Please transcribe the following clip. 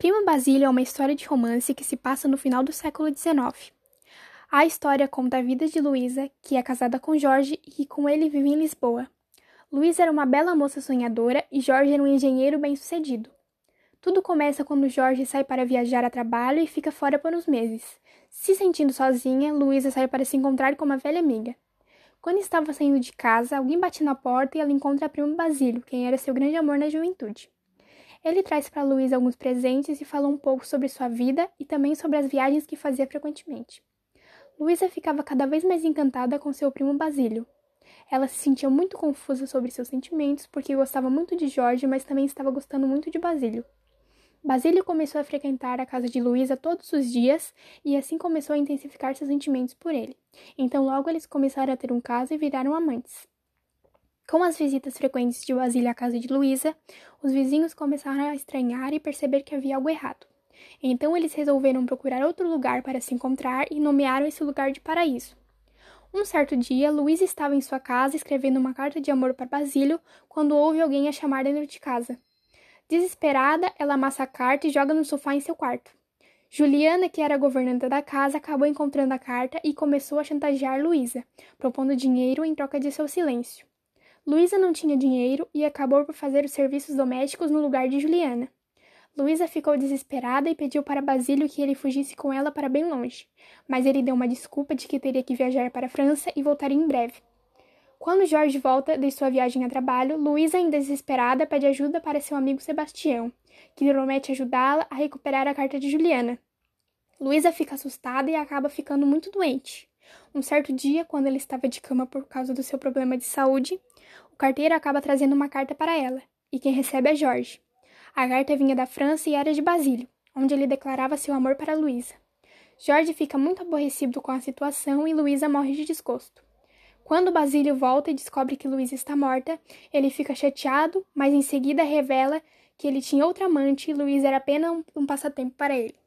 Primo Basílio é uma história de romance que se passa no final do século XIX. A história conta a vida de Luísa, que é casada com Jorge e que com ele vive em Lisboa. Luísa era uma bela moça sonhadora e Jorge era um engenheiro bem-sucedido. Tudo começa quando Jorge sai para viajar a trabalho e fica fora por uns meses. Se sentindo sozinha, Luísa sai para se encontrar com uma velha amiga. Quando estava saindo de casa, alguém bate na porta e ela encontra a primo Basílio, quem era seu grande amor na juventude. Ele traz para Luísa alguns presentes e fala um pouco sobre sua vida e também sobre as viagens que fazia frequentemente. Luísa ficava cada vez mais encantada com seu primo Basílio. Ela se sentia muito confusa sobre seus sentimentos porque gostava muito de Jorge, mas também estava gostando muito de Basílio. Basílio começou a frequentar a casa de Luísa todos os dias e assim começou a intensificar seus sentimentos por ele. Então logo eles começaram a ter um caso e viraram amantes. Com as visitas frequentes de Basílio à casa de Luísa, os vizinhos começaram a estranhar e perceber que havia algo errado. Então eles resolveram procurar outro lugar para se encontrar e nomearam esse lugar de paraíso. Um certo dia, Luísa estava em sua casa escrevendo uma carta de amor para Basílio quando ouve alguém a chamar dentro de casa. Desesperada, ela amassa a carta e joga no sofá em seu quarto. Juliana, que era a governanta da casa, acabou encontrando a carta e começou a chantagear Luísa, propondo dinheiro em troca de seu silêncio. Luísa não tinha dinheiro e acabou por fazer os serviços domésticos no lugar de Juliana. Luísa ficou desesperada e pediu para Basílio que ele fugisse com ela para bem longe, mas ele deu uma desculpa de que teria que viajar para a França e voltaria em breve. Quando Jorge volta de sua viagem a trabalho, Luísa, ainda desesperada, pede ajuda para seu amigo Sebastião, que promete ajudá-la a recuperar a carta de Juliana. Luísa fica assustada e acaba ficando muito doente. Um certo dia, quando ela estava de cama por causa do seu problema de saúde, o carteiro acaba trazendo uma carta para ela, e quem recebe é Jorge. A carta vinha da França e era de Basílio, onde ele declarava seu amor para Luísa. Jorge fica muito aborrecido com a situação e Luísa morre de desgosto. Quando Basílio volta e descobre que Luísa está morta, ele fica chateado, mas em seguida revela que ele tinha outra amante e Luísa era apenas um, passatempo para ele.